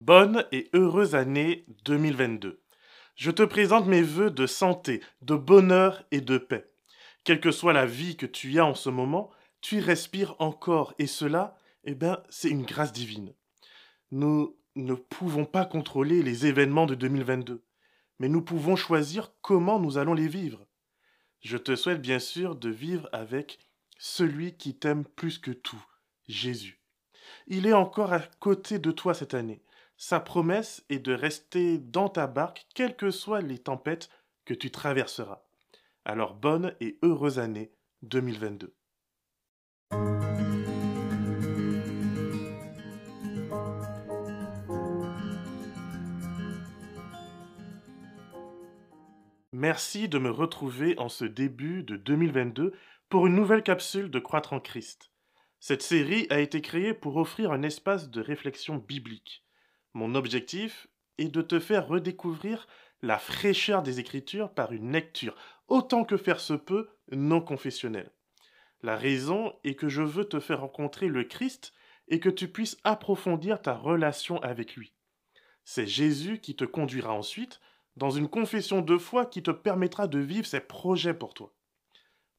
Bonne et heureuse année 2022. Je te présente mes vœux de santé, de bonheur et de paix. Quelle que soit la vie que tu as en ce moment, tu y respires encore et cela, eh bien, c'est une grâce divine. Nous ne pouvons pas contrôler les événements de 2022, mais nous pouvons choisir comment nous allons les vivre. Je te souhaite bien sûr de vivre avec celui qui t'aime plus que tout, Jésus. Il est encore à côté de toi cette année. Sa promesse est de rester dans ta barque, quelles que soient les tempêtes que tu traverseras. Alors bonne et heureuse année 2022. Merci de me retrouver en ce début de 2022 pour une nouvelle capsule de Croître en Christ. Cette série a été créée pour offrir un espace de réflexion biblique. Mon objectif est de te faire redécouvrir la fraîcheur des Écritures par une lecture, autant que faire se peut, non confessionnelle. La raison est que je veux te faire rencontrer le Christ et que tu puisses approfondir ta relation avec lui. C'est Jésus qui te conduira ensuite dans une confession de foi qui te permettra de vivre ses projets pour toi.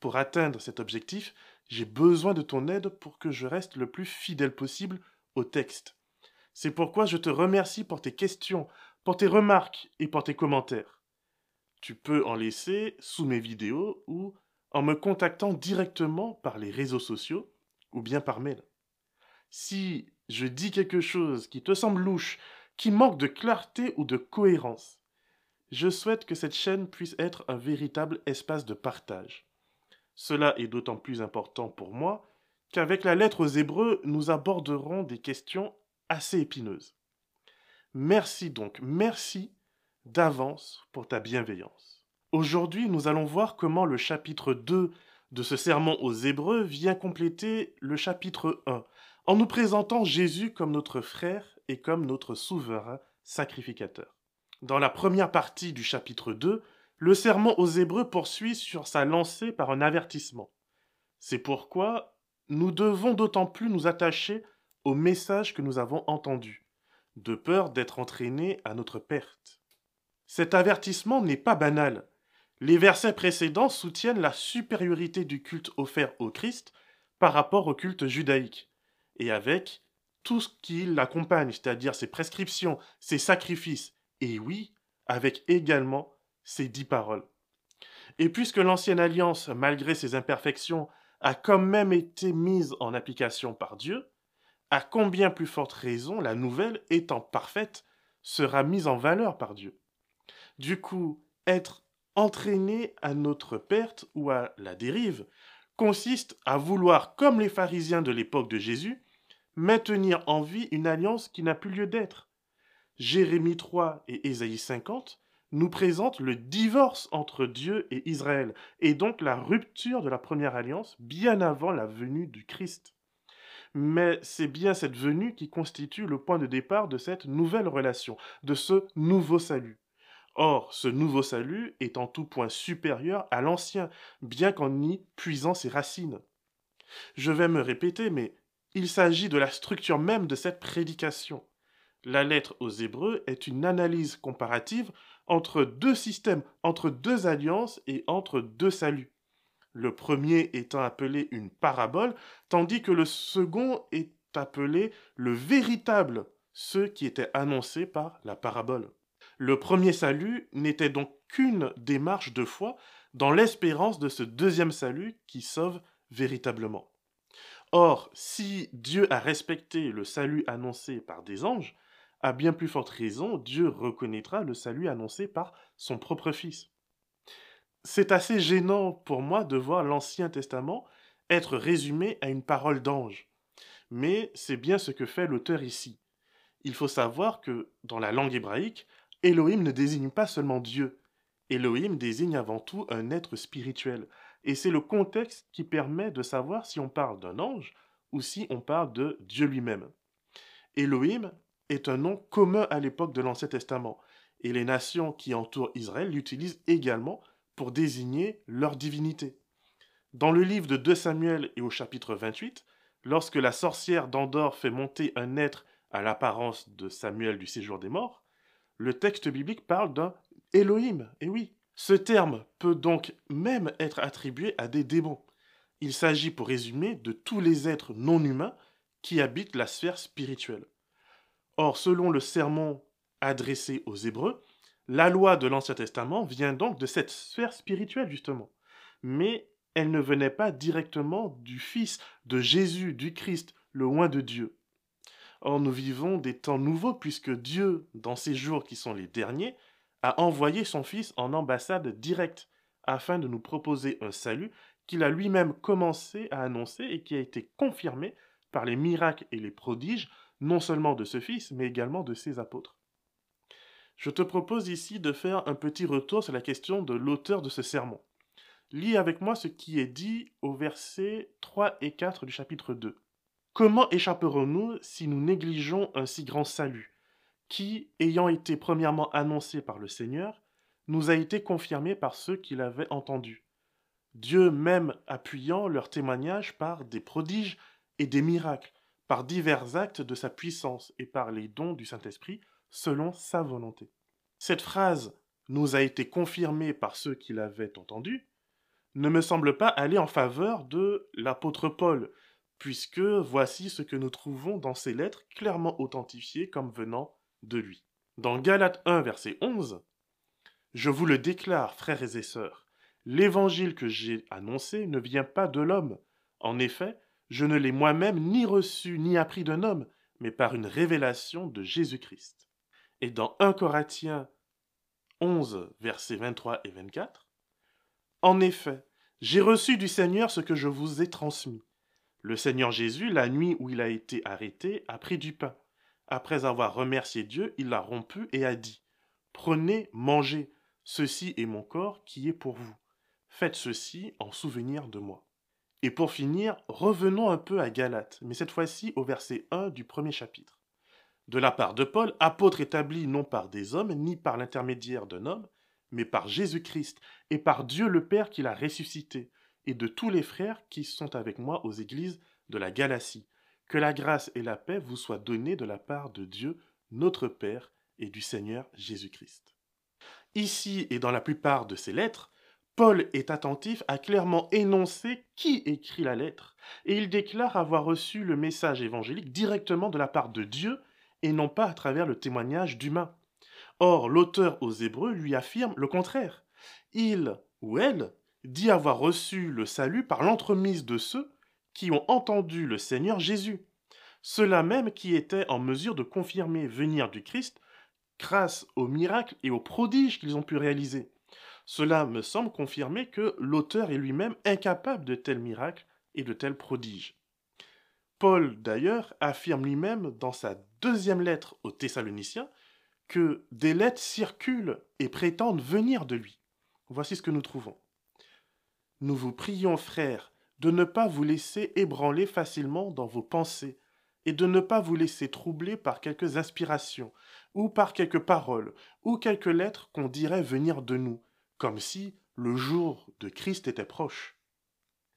Pour atteindre cet objectif, j'ai besoin de ton aide pour que je reste le plus fidèle possible au texte. C'est pourquoi je te remercie pour tes questions, pour tes remarques et pour tes commentaires. Tu peux en laisser sous mes vidéos ou en me contactant directement par les réseaux sociaux ou bien par mail. Si je dis quelque chose qui te semble louche, qui manque de clarté ou de cohérence, je souhaite que cette chaîne puisse être un véritable espace de partage. Cela est d'autant plus important pour moi qu'avec la lettre aux Hébreux, nous aborderons des questions assez épineuse. Merci donc, merci d'avance pour ta bienveillance. Aujourd'hui, nous allons voir comment le chapitre 2 de ce sermon aux Hébreux vient compléter le chapitre 1, en nous présentant Jésus comme notre frère et comme notre souverain sacrificateur. Dans la première partie du chapitre 2, le sermon aux Hébreux poursuit sur sa lancée par un avertissement. C'est pourquoi nous devons d'autant plus nous attacher au message que nous avons entendu, de peur d'être entraînés à notre perte. Cet avertissement n'est pas banal. Les versets précédents soutiennent la supériorité du culte offert au Christ par rapport au culte judaïque, et avec tout ce qui l'accompagne, c'est-à-dire ses prescriptions, ses sacrifices, et oui, avec également ses dix paroles. Et puisque l'ancienne alliance, malgré ses imperfections, a quand même été mise en application par Dieu, à combien plus forte raison la nouvelle, étant parfaite, sera mise en valeur par Dieu. Du coup, être entraîné à notre perte ou à la dérive consiste à vouloir, comme les pharisiens de l'époque de Jésus, maintenir en vie une alliance qui n'a plus lieu d'être. Jérémie 3 et Ésaïe 50 nous présentent le divorce entre Dieu et Israël, et donc la rupture de la première alliance bien avant la venue du Christ mais c'est bien cette venue qui constitue le point de départ de cette nouvelle relation, de ce nouveau salut. Or, ce nouveau salut est en tout point supérieur à l'ancien, bien qu'en y puisant ses racines. Je vais me répéter, mais il s'agit de la structure même de cette prédication. La lettre aux Hébreux est une analyse comparative entre deux systèmes, entre deux alliances et entre deux saluts le premier étant appelé une parabole, tandis que le second est appelé le véritable, ce qui était annoncé par la parabole. Le premier salut n'était donc qu'une démarche de foi dans l'espérance de ce deuxième salut qui sauve véritablement. Or, si Dieu a respecté le salut annoncé par des anges, à bien plus forte raison, Dieu reconnaîtra le salut annoncé par son propre Fils c'est assez gênant pour moi de voir l'Ancien Testament être résumé à une parole d'ange. Mais c'est bien ce que fait l'auteur ici. Il faut savoir que, dans la langue hébraïque, Elohim ne désigne pas seulement Dieu. Elohim désigne avant tout un être spirituel. Et c'est le contexte qui permet de savoir si on parle d'un ange ou si on parle de Dieu lui-même. Elohim est un nom commun à l'époque de l'Ancien Testament, et les nations qui entourent Israël l'utilisent également pour désigner leur divinité. Dans le livre de 2 Samuel et au chapitre 28, lorsque la sorcière d'Andorre fait monter un être à l'apparence de Samuel du séjour des morts, le texte biblique parle d'un Elohim. Et oui, ce terme peut donc même être attribué à des démons. Il s'agit, pour résumer, de tous les êtres non humains qui habitent la sphère spirituelle. Or, selon le sermon adressé aux Hébreux, la loi de l'Ancien Testament vient donc de cette sphère spirituelle, justement. Mais elle ne venait pas directement du Fils, de Jésus, du Christ, le loin de Dieu. Or, nous vivons des temps nouveaux puisque Dieu, dans ces jours qui sont les derniers, a envoyé son Fils en ambassade directe afin de nous proposer un salut qu'il a lui-même commencé à annoncer et qui a été confirmé par les miracles et les prodiges, non seulement de ce Fils, mais également de ses apôtres. Je te propose ici de faire un petit retour sur la question de l'auteur de ce sermon. Lis avec moi ce qui est dit au versets 3 et 4 du chapitre 2. Comment échapperons-nous si nous négligeons un si grand salut, qui, ayant été premièrement annoncé par le Seigneur, nous a été confirmé par ceux qui l'avaient entendu? Dieu même appuyant leur témoignage par des prodiges et des miracles, par divers actes de sa puissance et par les dons du Saint-Esprit, selon sa volonté. Cette phrase nous a été confirmée par ceux qui l'avaient entendue ne me semble pas aller en faveur de l'apôtre Paul, puisque voici ce que nous trouvons dans ses lettres clairement authentifiées comme venant de lui. Dans Galates 1, verset 11, Je vous le déclare, frères et sœurs, l'évangile que j'ai annoncé ne vient pas de l'homme. En effet, je ne l'ai moi-même ni reçu ni appris d'un homme, mais par une révélation de Jésus-Christ. Et dans 1 Corinthiens 11, versets 23 et 24, En effet, j'ai reçu du Seigneur ce que je vous ai transmis. Le Seigneur Jésus, la nuit où il a été arrêté, a pris du pain. Après avoir remercié Dieu, il l'a rompu et a dit Prenez, mangez, ceci est mon corps qui est pour vous. Faites ceci en souvenir de moi. Et pour finir, revenons un peu à Galate, mais cette fois-ci au verset 1 du premier chapitre. De la part de Paul, apôtre établi non par des hommes, ni par l'intermédiaire d'un homme, mais par Jésus-Christ et par Dieu le Père qui l'a ressuscité, et de tous les frères qui sont avec moi aux églises de la Galatie. Que la grâce et la paix vous soient données de la part de Dieu, notre Père, et du Seigneur Jésus-Christ. Ici et dans la plupart de ses lettres, Paul est attentif à clairement énoncer qui écrit la lettre, et il déclare avoir reçu le message évangélique directement de la part de Dieu et non pas à travers le témoignage d'humains. Or, l'auteur aux Hébreux lui affirme le contraire. Il ou elle dit avoir reçu le salut par l'entremise de ceux qui ont entendu le Seigneur Jésus, ceux-là même qui étaient en mesure de confirmer venir du Christ grâce aux miracles et aux prodiges qu'ils ont pu réaliser. Cela me semble confirmer que l'auteur est lui-même incapable de tels miracles et de tels prodiges. Paul, d'ailleurs, affirme lui-même dans sa deuxième lettre aux Thessaloniciens que des lettres circulent et prétendent venir de lui. Voici ce que nous trouvons. Nous vous prions, frères, de ne pas vous laisser ébranler facilement dans vos pensées, et de ne pas vous laisser troubler par quelques inspirations, ou par quelques paroles, ou quelques lettres qu'on dirait venir de nous, comme si le jour de Christ était proche.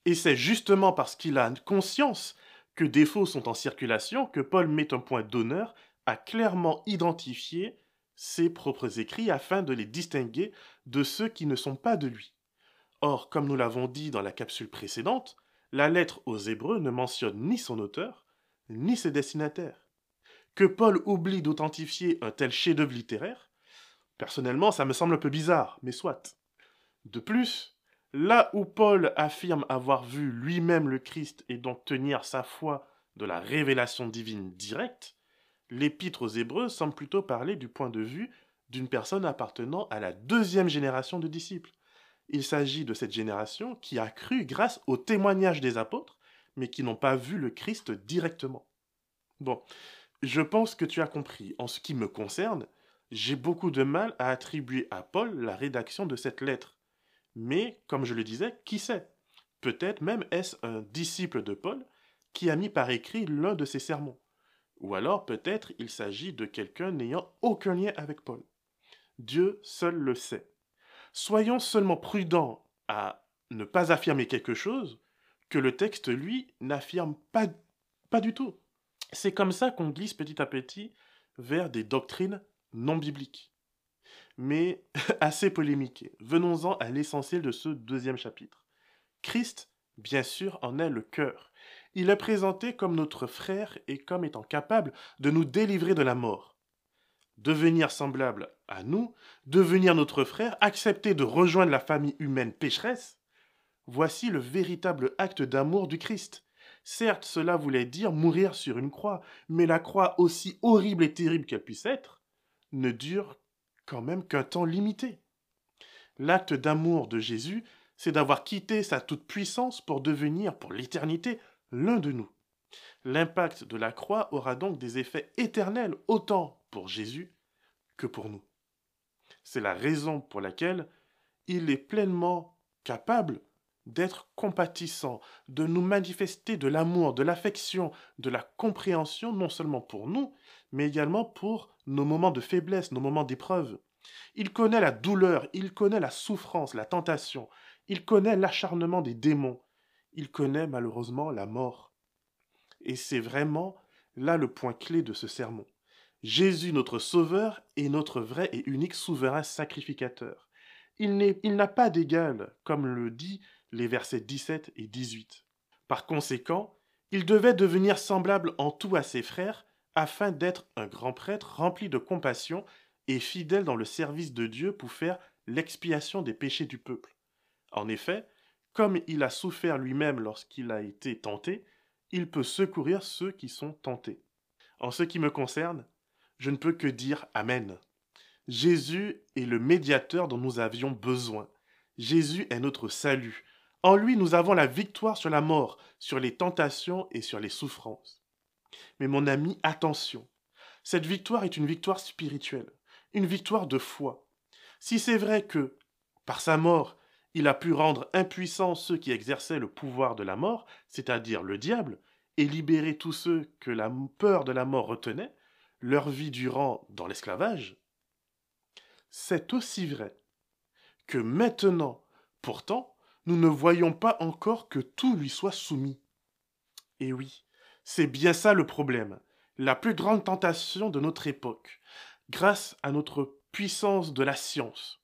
Et c'est justement parce qu'il a conscience que des faux sont en circulation que Paul met un point d'honneur a clairement identifié ses propres écrits afin de les distinguer de ceux qui ne sont pas de lui. Or, comme nous l'avons dit dans la capsule précédente, la lettre aux Hébreux ne mentionne ni son auteur, ni ses destinataires. Que Paul oublie d'authentifier un tel chef-d'œuvre littéraire, personnellement, ça me semble un peu bizarre, mais soit. De plus, là où Paul affirme avoir vu lui-même le Christ et donc tenir sa foi de la révélation divine directe, l'épître aux Hébreux semble plutôt parler du point de vue d'une personne appartenant à la deuxième génération de disciples. Il s'agit de cette génération qui a cru grâce au témoignage des apôtres, mais qui n'ont pas vu le Christ directement. Bon, je pense que tu as compris. En ce qui me concerne, j'ai beaucoup de mal à attribuer à Paul la rédaction de cette lettre. Mais, comme je le disais, qui sait? Peut-être même est-ce un disciple de Paul qui a mis par écrit l'un de ses sermons. Ou alors peut-être il s'agit de quelqu'un n'ayant aucun lien avec Paul. Dieu seul le sait. Soyons seulement prudents à ne pas affirmer quelque chose que le texte, lui, n'affirme pas, pas du tout. C'est comme ça qu'on glisse petit à petit vers des doctrines non bibliques, mais assez polémiquées. Venons-en à l'essentiel de ce deuxième chapitre. Christ, bien sûr, en est le cœur. Il est présenté comme notre frère et comme étant capable de nous délivrer de la mort. Devenir semblable à nous, devenir notre frère, accepter de rejoindre la famille humaine pécheresse, voici le véritable acte d'amour du Christ. Certes, cela voulait dire mourir sur une croix, mais la croix, aussi horrible et terrible qu'elle puisse être, ne dure quand même qu'un temps limité. L'acte d'amour de Jésus, c'est d'avoir quitté sa toute-puissance pour devenir, pour l'éternité, l'un de nous. L'impact de la croix aura donc des effets éternels autant pour Jésus que pour nous. C'est la raison pour laquelle il est pleinement capable d'être compatissant, de nous manifester de l'amour, de l'affection, de la compréhension, non seulement pour nous, mais également pour nos moments de faiblesse, nos moments d'épreuve. Il connaît la douleur, il connaît la souffrance, la tentation, il connaît l'acharnement des démons, il connaît malheureusement la mort. Et c'est vraiment là le point clé de ce sermon. Jésus, notre Sauveur, est notre vrai et unique souverain sacrificateur. Il n'a pas d'égal, comme le dit les versets 17 et 18. Par conséquent, il devait devenir semblable en tout à ses frères, afin d'être un grand prêtre rempli de compassion et fidèle dans le service de Dieu pour faire l'expiation des péchés du peuple. En effet, comme il a souffert lui-même lorsqu'il a été tenté, il peut secourir ceux qui sont tentés. En ce qui me concerne, je ne peux que dire Amen. Jésus est le médiateur dont nous avions besoin. Jésus est notre salut. En lui, nous avons la victoire sur la mort, sur les tentations et sur les souffrances. Mais mon ami, attention. Cette victoire est une victoire spirituelle, une victoire de foi. Si c'est vrai que, par sa mort, il a pu rendre impuissants ceux qui exerçaient le pouvoir de la mort, c'est-à-dire le diable, et libérer tous ceux que la peur de la mort retenait, leur vie durant dans l'esclavage, c'est aussi vrai que maintenant, pourtant, nous ne voyons pas encore que tout lui soit soumis. Et oui, c'est bien ça le problème, la plus grande tentation de notre époque, grâce à notre puissance de la science,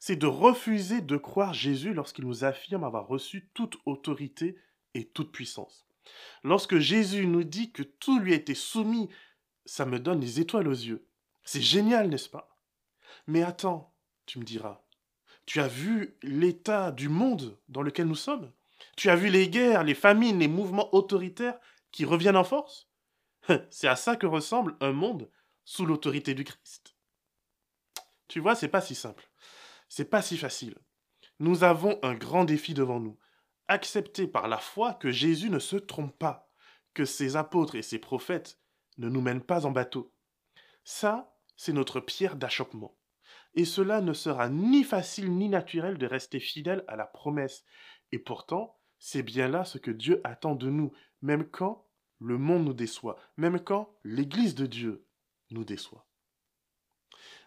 c'est de refuser de croire Jésus lorsqu'il nous affirme avoir reçu toute autorité et toute puissance. Lorsque Jésus nous dit que tout lui a été soumis ça me donne les étoiles aux yeux. C'est génial, n'est-ce pas? Mais attends, tu me diras, tu as vu l'état du monde dans lequel nous sommes? Tu as vu les guerres, les famines, les mouvements autoritaires qui reviennent en force? C'est à ça que ressemble un monde sous l'autorité du Christ. Tu vois, c'est pas si simple. C'est pas si facile. Nous avons un grand défi devant nous. Accepter par la foi que Jésus ne se trompe pas, que ses apôtres et ses prophètes ne nous mène pas en bateau. Ça, c'est notre pierre d'achoppement. Et cela ne sera ni facile ni naturel de rester fidèle à la promesse. Et pourtant, c'est bien là ce que Dieu attend de nous, même quand le monde nous déçoit, même quand l'Église de Dieu nous déçoit.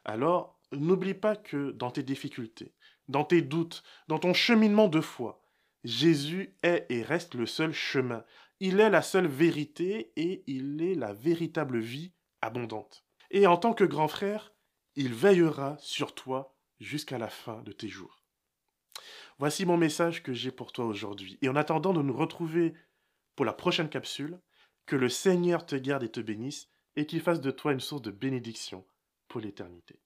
Alors, n'oublie pas que dans tes difficultés, dans tes doutes, dans ton cheminement de foi, Jésus est et reste le seul chemin. Il est la seule vérité et il est la véritable vie abondante. Et en tant que grand frère, il veillera sur toi jusqu'à la fin de tes jours. Voici mon message que j'ai pour toi aujourd'hui. Et en attendant de nous retrouver pour la prochaine capsule, que le Seigneur te garde et te bénisse et qu'il fasse de toi une source de bénédiction pour l'éternité.